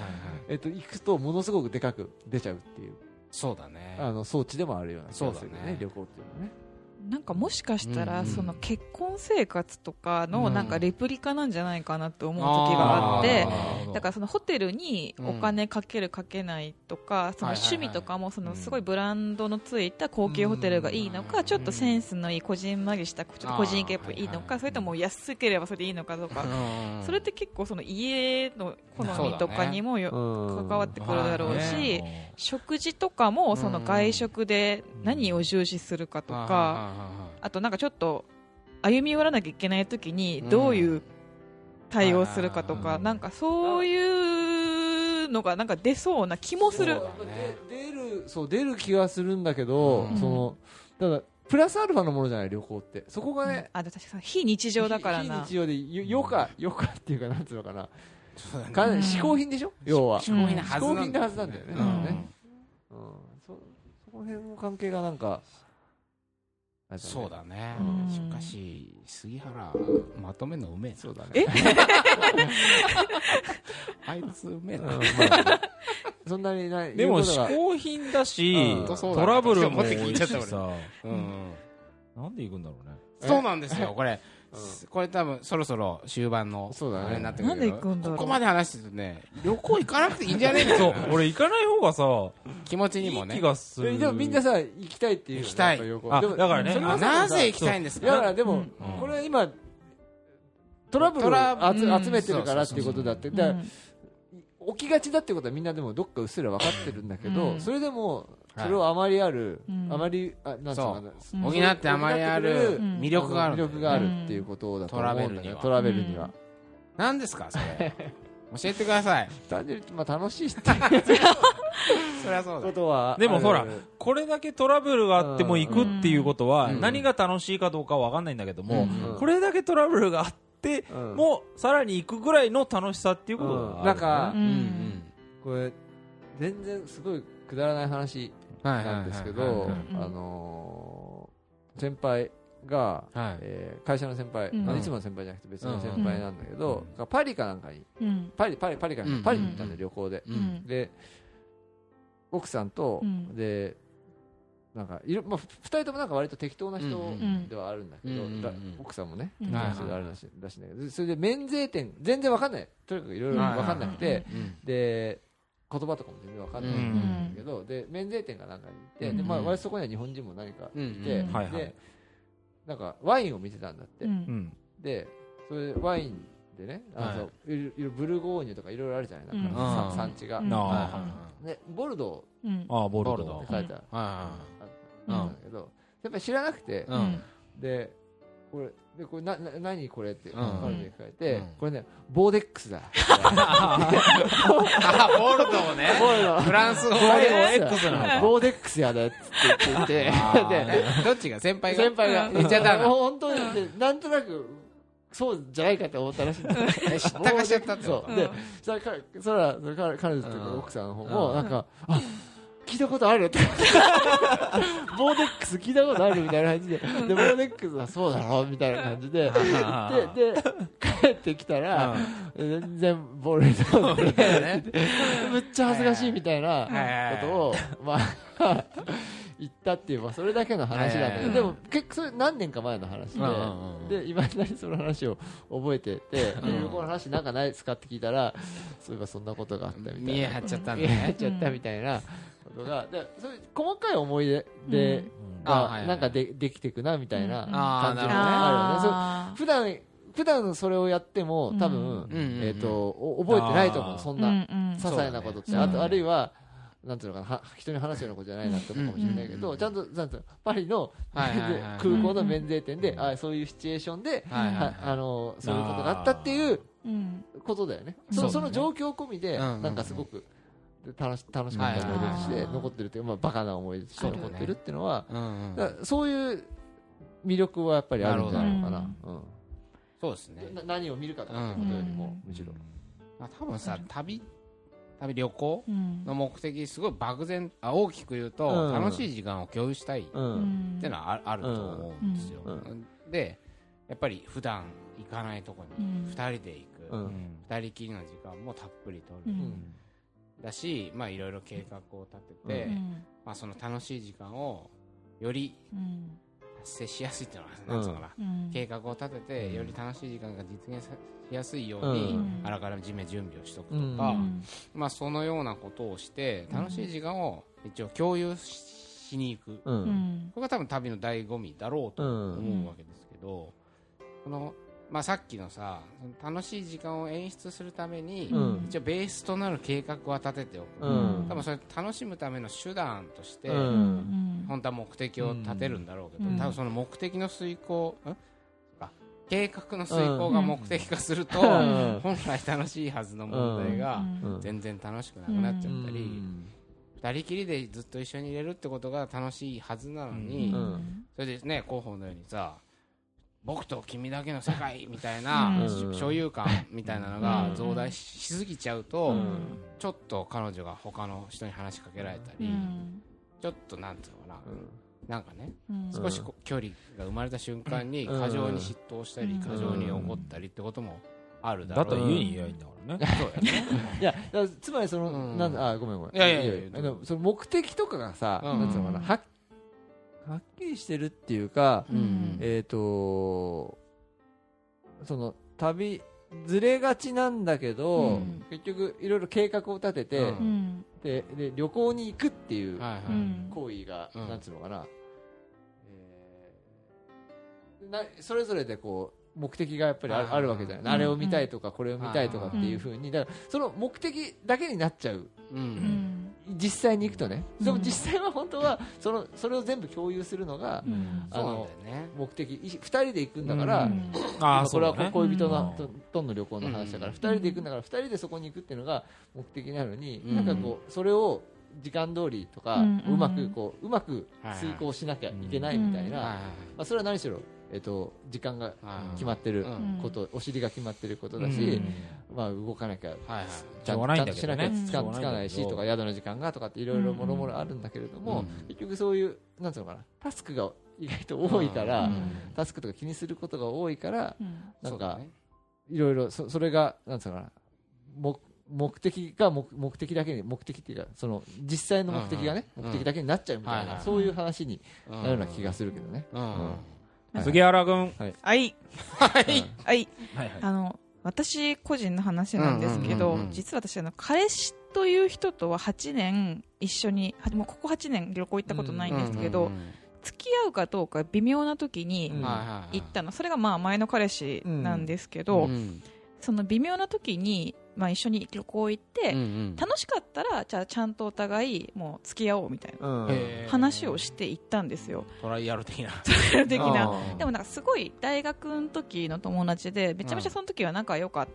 S3: えっと、行くとものすごくでかく出ちゃうっていう
S1: そうだね
S3: あの装置でもあるような気がするよ
S1: そうだね
S3: 旅行っていうのはね。
S4: なんかもしかしたら、
S1: うん
S4: その結婚生活とか
S3: うん。
S4: のなんかレプリカなんじゃないかなって思う時があって、
S1: あ
S4: だからそのホテルにお金かけるかけないとか、その趣味とかもそのすごいブランドのついた高級ホテルがいいのか、
S1: うん。
S4: ちょっとセンスのいいこじんまりしたちょっと個人系っぽいいいのか、それとも安ければそれでいいのかとか、
S1: うん
S4: それって結構その家の好みとかにもよ、
S3: うん
S4: 関わってくるだろうし、
S2: ね
S4: 食事とかもその外食で何を重視するかとか、
S1: か
S4: あとなんかちょっと歩み寄らなきゃいけない時にどういう対応するかとか、
S2: うん
S4: なんかそういうのがなんか出そうな気もする。
S1: そう。だね。
S3: で出るそう出る気がするんだけど、
S1: うん。
S3: そのただプラスアルファのものじゃない旅行って。そこがね、
S4: あ、で確かに非日常だからな。
S3: 非。日常でよよかよかっていうかなんつうのかな、か
S4: うん
S3: 嗜好品でしょ？要は。
S1: 嗜好品なはず
S3: なんだよね,、
S1: うん。
S3: ねうん、そそこら辺の関係がなんかね。
S1: そうだね。
S4: うん。
S1: しかし杉原まとめんのうめえな。
S3: そうだね。
S4: え？
S1: あいつうめえ
S3: うん
S1: な
S3: まあそんなにない。
S2: でも嗜好品だし
S3: うん。
S2: トラブルも
S1: 持って聞
S2: 多い
S1: いちゃった
S2: しさ。
S1: うん。
S2: なんで行くんだろうね。
S1: そうなんですよこれ。
S3: うん
S1: これ多分そろそろ終盤の
S3: そうだね。
S1: あれになってくる
S4: なんで行くんだろう。
S1: ここまで話してるとね旅行行かなくていいんじゃね？え
S2: そう俺行かない方がさ
S1: 気持ちに
S2: いい
S1: もね
S2: 気がする。
S3: えでもみんなさ行きたいっていう
S1: 行きたい。
S2: だからね。
S3: それはさ
S1: あなぜ行きたいんですか？
S3: だからでも、
S4: うん。
S3: これは今トラブル集めてるからっていうことだって、
S4: うん。
S3: だ起きがちだってことはみんなでもどっかうっすら分かってるんだけど、
S4: うん。
S3: それでも
S1: はい。
S3: それをあまりある、
S4: うん。
S3: あまりあなんつうのかな
S4: う。ん
S1: 補ってあまりある
S4: うん
S1: 魅力がある。
S3: 魅力があるっていうことだと思うんだよね、トラ
S1: トラ
S3: ベルには、
S1: 何ですかそれ。教えてください。
S3: 単純にまあ楽しいって
S1: そりゃそうだ。
S3: ことは
S2: でもほら
S3: ある
S2: これだけトラブルがあっても行くっていうことは
S1: うん。
S2: 何が楽しいかどうかは分かんないんだけども、
S1: うん。
S2: これだけトラブルがあって
S3: うん。
S2: もうさらに行くぐらいの楽しさっていうこと。がある、
S3: うんなんか
S4: う
S1: うんん。
S3: これ全然すごいくだらない話なんですけどあのー先輩が、
S1: はい。
S3: えー会社の先輩、いつもの先輩じゃなくて別の先輩なんだけど、パリかなんかに
S4: うん。
S3: パリパリパリかなんか
S1: うん。
S3: パリに行ったんだよ旅行で、
S1: う
S4: うんん。
S3: で奥さんと、
S4: うん。
S3: でなんかいろ、まあ、2人ともなんか割と適当な人
S4: ん
S3: ではあるんだけど、
S1: うん
S3: だ奥さんもね、
S4: うん
S3: 適当な人であるらしいらしいんだけどそれで免税店全然わかんない。とにかくいろいろわかんなくて、
S1: うん
S3: で言葉とかも全然わかんないんだけど、で免税店がなんかに行って、でまあ、
S1: うん。
S3: 割とそこには日本人も何かいて、
S4: うん
S2: はいはい
S3: でなんかワインを見てたんだって、
S4: うん。
S2: うん。
S3: でそれでワインでねあの、、
S1: はい。
S3: ろいろブルゴーニュとかいろいろあるじゃないなんか、
S1: うん。
S3: さ産地が、
S4: うん。
S2: あ
S1: はい
S3: でボルド
S4: うん。
S2: ああボルド
S1: ボルド
S3: ーって書いてある、ん。だけど、やっぱり知らなくて、でこれでこれなな何これって
S1: ん。
S3: 彼女に聞かれて、
S1: うん。
S3: これねボーデックスだ。
S1: あボルね
S3: ボルド。
S1: フランス語
S3: ボーデ
S1: で
S3: ックス
S1: X なの
S3: ボーデックスやでっつって言ってで
S1: どっちが先輩が？
S3: 先輩が。
S1: 言っちゃったの。
S3: 本当にでなんとなくそうじゃないかって思ったらしい。
S1: 知ったかしちゃったって
S3: そう。でそれからそれはそれから彼女というか奥さんの方もなんかあ聞いたことあるって。ボーデックス聞いたことあるみたいな感じで。でボーデックスはそうだろみたいな感じで。でで帰ってきたら全然ボールドーでめっちゃ恥ずかしいみたいなことをまあ 言ったっていうまあそれだけの話なんだけど。でも結構それ何年か前の話で。いまだにその話を覚えてて「
S1: うん。
S3: 旅行の話なんかないですか?」って聞いたらそういえばそんなことがあったみたいな。
S1: 見え張っちゃった
S3: みたいなことがでそういう細かい思い出でがなんかでできてくなみたいな
S4: うん。
S3: 感じもね
S1: あ
S3: るよね。普段普段それをやっても多分、
S1: うん
S3: えー、とお覚えてないと思うそん
S4: ー
S3: な些細なことって、あとあるいはなんていうのかなは人に話すようなことじゃないなって思うかもしれないけど、
S1: うん
S3: ちゃんとなんていうのパリの、
S1: はいはいはい。
S3: 空港の免税店で、あそういうシチュエーションで、
S1: はいはいはい。
S3: はあのそういうことがあったっていう
S4: うん。
S3: ことだよね。
S4: そうだね。
S3: そその状況込みで、
S1: うん。
S3: なんかすごく楽し楽しかった思い出として残ってるっていう、まあ、バカな思い出として残ってるっていうのは
S1: うんうん。
S3: そういう魅力はやっぱりあるんじゃないのかな。うん。
S1: そうですね。
S3: な何を見るかとかってことよりも、むしろ、
S1: まあ多分さ旅旅旅行
S4: うん。
S1: の目的すごい漠然あ大きく言うと、
S3: うん。
S1: 楽しい時間を共有したいっていうのはああると思うんですよ、
S3: うん。
S1: でやっぱり普段行かないとこに
S4: うん。
S1: 2人で行く、
S3: うん。
S1: 2人きりの時間もたっぷりとる、
S4: うん
S1: だしまあいろいろ計画を立てて、
S4: うん。
S1: まあ、その楽しい時間をより
S4: うん
S1: 達成しやすいっていうのは、なんつうのかな
S4: うん。
S1: 計画を立ててより楽しい時間が実現さしやすいように、
S4: うん。
S1: あらかじめ準備をしとくと
S3: うん
S1: か、
S4: うん。
S1: まあ、そのようなことをして楽しい時間を一応共有しに行く、これが多分旅の醍醐味だろうと思うわけですけど、このまあ、さっきのさ楽しい時間を演出するために、
S3: うん。
S1: 一応ベースとなる計画は立てておく、
S3: うん。
S1: 多分それ楽しむための手段として、
S3: うん。
S4: うん
S1: 本当は目的を立てるんだろうけど、
S4: うん。
S1: 多分その目的の遂行、計画の遂行が目的化すると、
S3: うん。
S1: 本来楽しいはずの問題が
S3: うん。
S1: 全然楽しくなくなっちゃったり、
S3: うん。
S1: 二人きりでずっと一緒にいれるってことが楽しいはずなのに、
S3: うん。
S1: それでね広報のようにさ僕と君だけの世界みたいな、
S3: うん。
S1: 所有感みたいなのが
S4: うん。
S1: 増大ししすぎちゃうと、
S3: うん。
S1: ちょっと彼女が他の人に話しかけられたり、
S4: うん。
S1: ちょっとなんていうのかな、なんかね
S4: うん。
S1: 少し距離が生まれた瞬間に
S3: うん。
S1: 過剰に嫉妬したり
S4: うん。
S1: 過剰に怒ったりってこともあるだ
S2: だ
S1: ろう。
S2: ったら家にいりゃいいんだからね。
S1: そうやね。
S3: いやつまりその、
S1: うん。
S3: なんだあごめんごめん。
S1: いやいやいや
S3: あのその目的とかがさ、
S1: うん。
S3: なんつうのかなはっはっきりしてるっていうか、
S4: うん。
S3: えっ、とその旅ずれがちなんだけど、
S4: うん。
S3: 結局いろいろ計画を立てて、
S1: うん。
S4: うん
S3: でで旅行に行くっていう
S1: はいはい。
S4: うん
S3: 行為が、
S1: うん。
S3: なんつうのかな,、えーなそれぞれでこう目的がやっぱりある,、わけじゃない、
S4: うん。
S3: あれを見たいとかこれを見たいとかっていうふうに。だからその目的だけになっちゃう。実際に行くとね、
S4: うん。
S3: でも実際は本当はそのそれを全部共有するのが
S4: うん。
S1: そうなんだ
S3: あの
S1: よね
S3: 目的。い2人で行くんだから、
S4: うん。
S2: ああ
S3: これは恋人
S2: うん。
S3: のととの旅行の話だから、
S1: うん。
S3: 2人で行くんだから2人でそこに行くっていうのが目的なのに、
S1: うん。
S3: なんかこうそれを時間通りとか、
S4: う
S3: うんまくこううまく遂行しなきゃいけないみたいな、
S1: はい。
S3: まあ、それは何しろ、えっと時間が決まってる
S1: うん。
S3: こと、お尻が決まってることだ
S2: うん。
S3: し、まあ、動かなきゃ
S1: はいはい。
S3: ちゃんとしなきゃつかつかないしとか宿の時間がとかっていろいろもろもろあるんだけれども、
S1: うん。
S3: 結局そういうなんつうのかなタスクが意外と多いから、
S4: うん。
S3: タスクとか気にすることが多いから、
S4: うん。
S3: なんかいろいろそそれがなんつうのかな目目的が目目的だけに目的っていうかその実際の目的がね、目的だけになっちゃうみたいな、そういう話に
S1: うん
S3: なるような気がするけどね。
S1: うん。
S3: うん
S2: 杉原君。
S4: はい。
S1: はい。
S4: はい。あの私個人の話なんですけど、実は私あの彼氏という人とは8年一緒にはもうここ8年旅行行ったことないんですけど、付き合うかどうか微妙な時に行ったの、それがまあ前の彼氏なんですけど、
S1: うん。
S4: その微妙な時に、まあ、一緒に旅行行って、
S1: うんうん。
S4: 楽しかったらじゃあちゃんとお互いもう付き合おうみたいな話をして行ったんですよ。
S1: トライアル的な。
S4: 的な。
S3: あー。
S4: でもなんかすごい大学の時の友達でめちゃめちゃその時は仲良かっ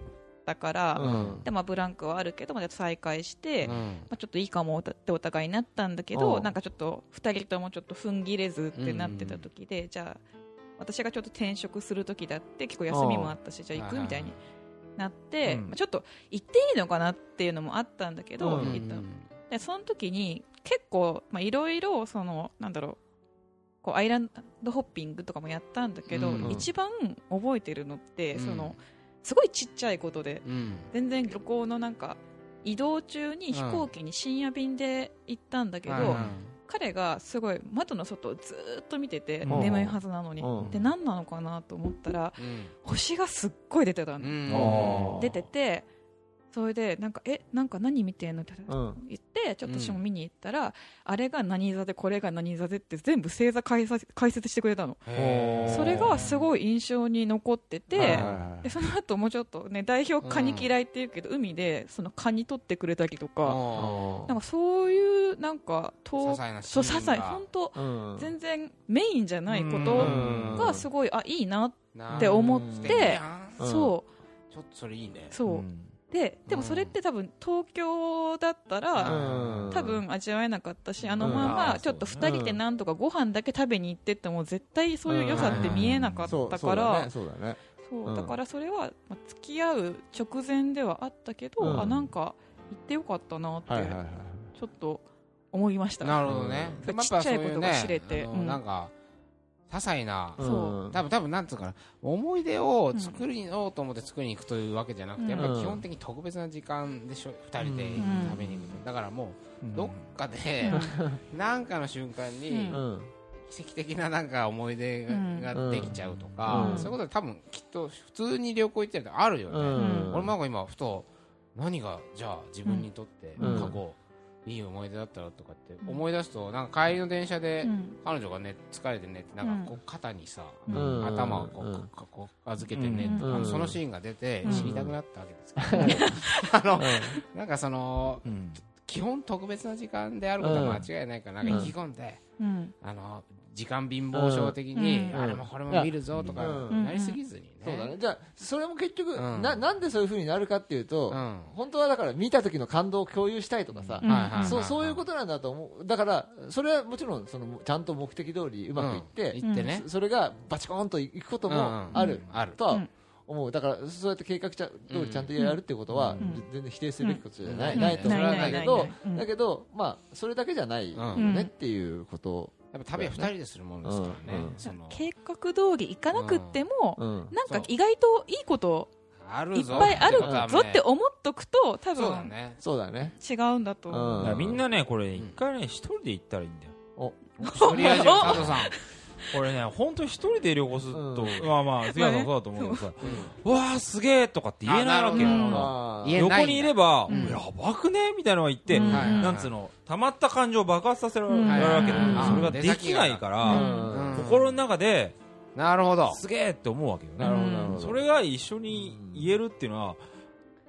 S4: たから、
S3: うん。
S4: でまあブランクはあるけどまあ再会して、ま
S1: うん。
S4: あ、ちょっといいかもってお互いになったんだけど、
S3: う。ん
S4: なんかちょっと2人ともちょっと踏ん切れずってなってた時で、じゃあ私がちょっと転職する時だって結構休みもあったし、じゃあ行くみたいになって、
S3: うん。
S4: まあちょっと行っていいのかなっていうのもあったんだけど、
S3: うん。
S4: 行ったでその時に結構まあいろいろそのなんだろうこうアイランドホッピングとかもやったんだけど、
S1: うん。
S4: 一番覚えてるのって、
S1: うん。
S4: そのすごいちっちゃいことで
S1: うん。
S4: 全然旅行のなんか移動中に飛行機に深夜便で行ったんだけど、彼がすごい窓の外をずーっと見てて
S3: うん。
S4: 眠いはずなのに、
S3: うん。
S4: で何なのかなと思ったら
S1: うん。
S4: 星がすっごい出てたの、出ててそれでなんかえなんか何見てんのって
S3: うん。
S4: 言ってちょっと私も見に行ったら、あれが何座でこれが何座でって全部星座解説解説してくれたの。それがすごい印象に残ってて、でその後もうちょっとね代表カニ嫌いって言うけど、海でそのカニ取ってくれたりとか、
S1: あ
S4: なんかそういうなんかとそう些細本当
S3: うん。
S4: 全然メインじゃないこと
S3: うん。
S4: がすごいあいいな、
S1: ー
S4: って思って
S1: 素敵やん
S3: う。
S1: ちょっとそれいいね。
S4: うそう、
S3: うん
S4: ででもそれって多分東京だったら、
S3: うん。
S4: 多分味わえなかったしあの
S3: うん。
S4: ま
S2: あ
S4: ま
S2: ー
S4: ちょっと
S2: そうだ
S4: 2人でなんとかご飯だけ食べに行ってっても絶対そういう良さって見えなかったから
S3: そうだ
S4: からそれはまあ付き合う直前ではあったけど、
S3: うん。
S4: あなんか行ってよかったなってちょっと思いました、
S1: なるほどね。
S4: ちっちゃいことが知れて
S1: 些細な
S4: そう
S1: 多分多分なんつうかな思い出を作りようと思って作りに行くというわけじゃなくて、やっぱり基本的に特別な時間でしょ2人で
S4: うん。
S1: 食べに行く。と、だからも
S3: う
S1: うん。どっかで、なんかの瞬間に
S4: う
S3: うん。
S1: 奇跡的ななんか思い出
S4: うん。
S1: がができちゃうとか、
S3: うん。
S1: そういうことは多分きっと普通に旅行行ってるとあるよね、
S3: うん。
S1: 俺も今ふと何がじゃあ自分にとって
S3: うん。
S1: 過去、いい思い出だったらとかって思い出すとなんか帰りの電車で
S4: うん。
S1: 彼女がね疲れてねってなんかこう肩にさ、
S3: うん。
S1: 頭をこう、
S3: うん。
S1: こうこう預けてねあのそのシーンが出て
S4: うん。
S1: 知りたくなったわけですけど、あのなんかその
S2: うん。
S1: 基本特別な時間であることは間違いないから、なんか意気込んで、
S4: うん。
S1: あの時間貧乏症的に、
S4: うん。
S1: あれもこれも見るぞとか、
S3: うん。
S1: なりすぎずにね。
S3: そうだね。じゃあそれも結局
S1: うん。
S3: ななんでそういうふうになるかっていうと
S1: うん。
S3: 本当はだから見た時の感動を共有したいとかさ
S4: うん。
S3: そうそういうことなんだと思う。だからそれはもちろんそのちゃんと目的通りうまくいって、
S1: うってね、
S3: そそれがバチコーンといくこともある
S1: ある
S3: とは
S4: うん。
S3: 思う。だからそうやって計画ちゃ通りちゃんとやるってことは
S1: うん。
S3: 全然否定するべきことじゃない,、
S1: うん。
S3: ないと思うんだけど
S4: ないないないない。うん。
S3: だけどまあそれだけじゃないよ
S1: うん
S3: ねっていうこと
S1: やっぱ旅は二人でするものですからね、
S3: うんうん。
S1: その。
S4: 計画通り行かなくっても、
S3: うん。
S4: なんか意外といいこといっぱいあるぞって思っとくと多分
S1: ね。
S3: そうだね。
S4: 違うんだと思う、
S3: うん。
S2: みんなねこれ一回ね一人で行ったらいいんだよ。
S1: とりあえず佐藤さん
S2: これね本当に一人で旅行すると、
S3: う
S2: まあまあ杉谷さんもそうだと思うけどさ「うわーすげえ」とかって言えないわけよ。
S1: あなるほど。
S3: あー
S1: 言えないんだ。
S2: 横にいれば、
S4: うん。
S2: やばくねみたいなのが言って、なんつうの溜まった感情を爆発させられる
S4: うん
S2: わけだよ、
S4: うん。
S2: それができないから、
S3: うん。
S2: 心の中で
S1: なるほど。
S2: すげえって思うわけよね。それが一緒に言えるっていうのは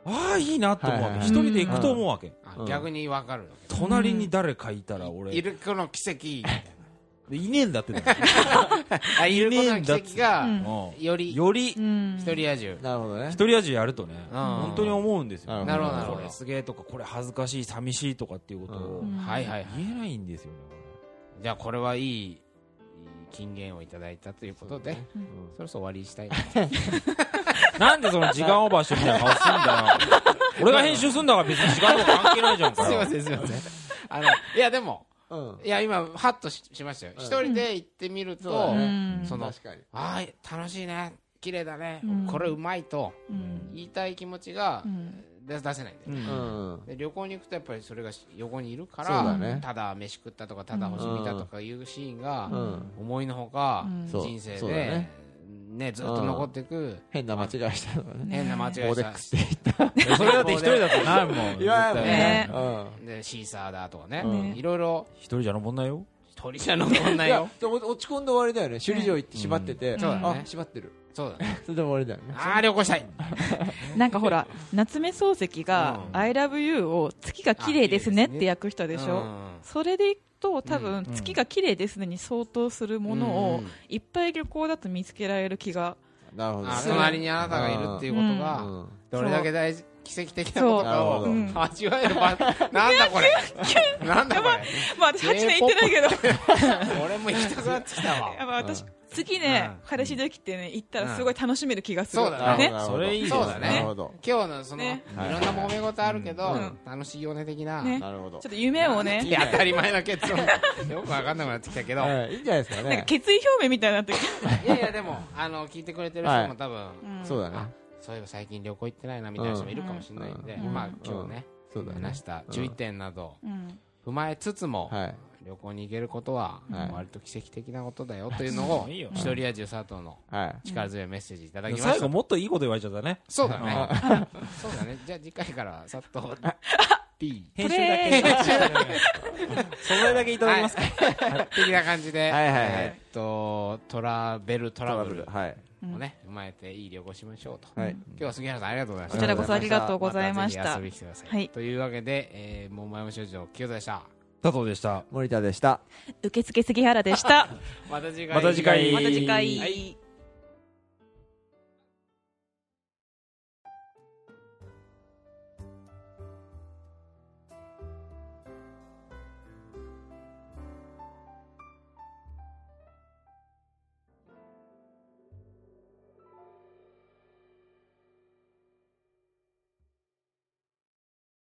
S2: ああいいなって思うわけ。
S3: はい
S2: 一、
S4: はい
S2: 人で行くと思うわけ、
S3: うん。
S1: あ逆に分かるわけ。
S2: 隣に誰かいたら俺、
S1: いるこの奇跡
S2: でいねえんだってだ
S1: あいるこの奇跡が
S4: うん
S2: うん。
S1: より
S2: より。
S4: うん
S1: 一人野獣
S3: なるほどね。
S2: 一人味やるとね、
S1: うん。
S2: 本当に思うんですよ、
S3: な
S1: るほど。なるほど。
S2: これすげえとかこれ恥ずかしい寂しいとかっていうことを。
S3: うん。
S1: はいはい
S2: 言えないんですよね。
S1: じゃあこれはいいいい金言をいただいたということで
S3: うん
S1: そろそろ終わりにしたい。な
S2: これなんでその時間オーバーしてみたいな顔すんだよ。俺が編集すんだから別に時間とか関係ないじゃんか。
S1: すい
S2: よ
S1: ませんすいません。あのいやでも
S3: うん
S1: いや今ハッとししましたよ。
S3: うん。
S1: 一人で行ってみるとその
S3: 確かに。
S1: ああ楽しいね。綺麗だね。
S4: うん。
S1: これうまいと
S4: うん。
S1: 言いたい気持ちが
S4: うん。
S1: 出出せないんで旅行に行くとやっぱりそれが横にいるから
S3: ね。
S1: ただ飯食ったとかただ星見たとかいうシーンが
S3: うん。
S1: 思いのほか人生で
S3: ね
S1: ねずっと残っていく
S3: 変な間違いしたのがね。
S1: 変な間違い
S3: オーデッ
S1: した
S3: クスって言った。
S2: それだって一人だとなるもん。
S3: 言わないもん
S4: ね。
S3: うん。
S1: でシーサーだとかね。
S3: うん。
S1: いろいろ。
S2: 一人じゃ登んないよ。
S1: 鳥じゃ残んないよ。
S3: 落ち込んで終わりだよね。首里城行って閉まってて。
S1: そうだね。
S3: あ閉まってる。
S1: そうだね。
S3: それで終わりだよね。
S1: ああ旅行したい。
S4: なんかほら夏目漱石が「
S1: うん。
S4: I love you」を「月が綺麗ですね」って訳したでしょ、
S1: うん。
S4: それでと多
S2: うん
S4: 分月が綺麗ですねに相当するものを
S1: うん
S4: いっぱい旅行だと見つけられる気が
S3: なるほど
S1: 隣にあなたがいるっていうこと
S3: う
S1: が
S3: ん。
S1: どれだけ大事奇跡的なことかを
S3: そう。
S4: うん。
S1: 味わえる場なんだこれ。なんだこれ。
S4: まあ私8年行ってないけど。
S1: 俺も行きたくなってきたわ。
S4: やっぱ私
S3: うん
S4: 次ね
S1: うん。
S4: 彼氏できてね行ったらすごい楽しめる気がする。
S1: そうだね。
S2: それいいです
S1: そうだね。
S3: なるほど
S1: 今日のそのい
S4: ね
S1: ろんな揉め事あるけど
S4: うん。
S1: 楽しいよね的な。
S4: ね。
S3: なるほど。
S4: ちょっと夢をね。
S1: いや当たり前の結論。よくわかんなくなってきたけど。
S3: はいいいんじゃないですか
S4: なんか
S3: ね
S4: 決意表明みたいになってき
S1: いやいやでもあの聞いてくれてる人も多分
S4: うん。
S3: そうだね。
S1: そういえば最近旅行行ってないなみたいな人もいるかもしれないんで
S4: うん。
S1: まあ今日ね
S3: そうだね。
S1: 話した注意点など
S4: うん。
S1: 踏まえつつも
S3: はい
S1: 旅行に行けることは
S3: はい。
S1: 割と奇跡的なことだよ というのを
S2: いいよ。
S1: 一人味佐藤の
S3: はい。
S1: 力強いメッセージいただきました。
S2: 最後もっといいこと言われちゃったね。
S1: そうだね。そうだね。じゃあ次回から佐藤 P
S2: 編集だけ。素材だけ。いただきますか。
S1: 的な感じで
S3: はいはいはい。
S1: えーっとトラベルト
S3: トラブルはい。
S1: をね踏まえていい旅行しましょうと。
S3: はい。
S1: 今日は杉原さんありがとうございました。
S4: こちらこそありがとうございました。
S1: またぜひ遊びに来てください。
S4: はい。
S1: というわけでえー桃山少女清田でした
S2: 佐藤でした。
S3: 森田でした。
S4: 受付杉原でした。
S1: また次回。
S2: また次回。
S4: また次回、
S1: はい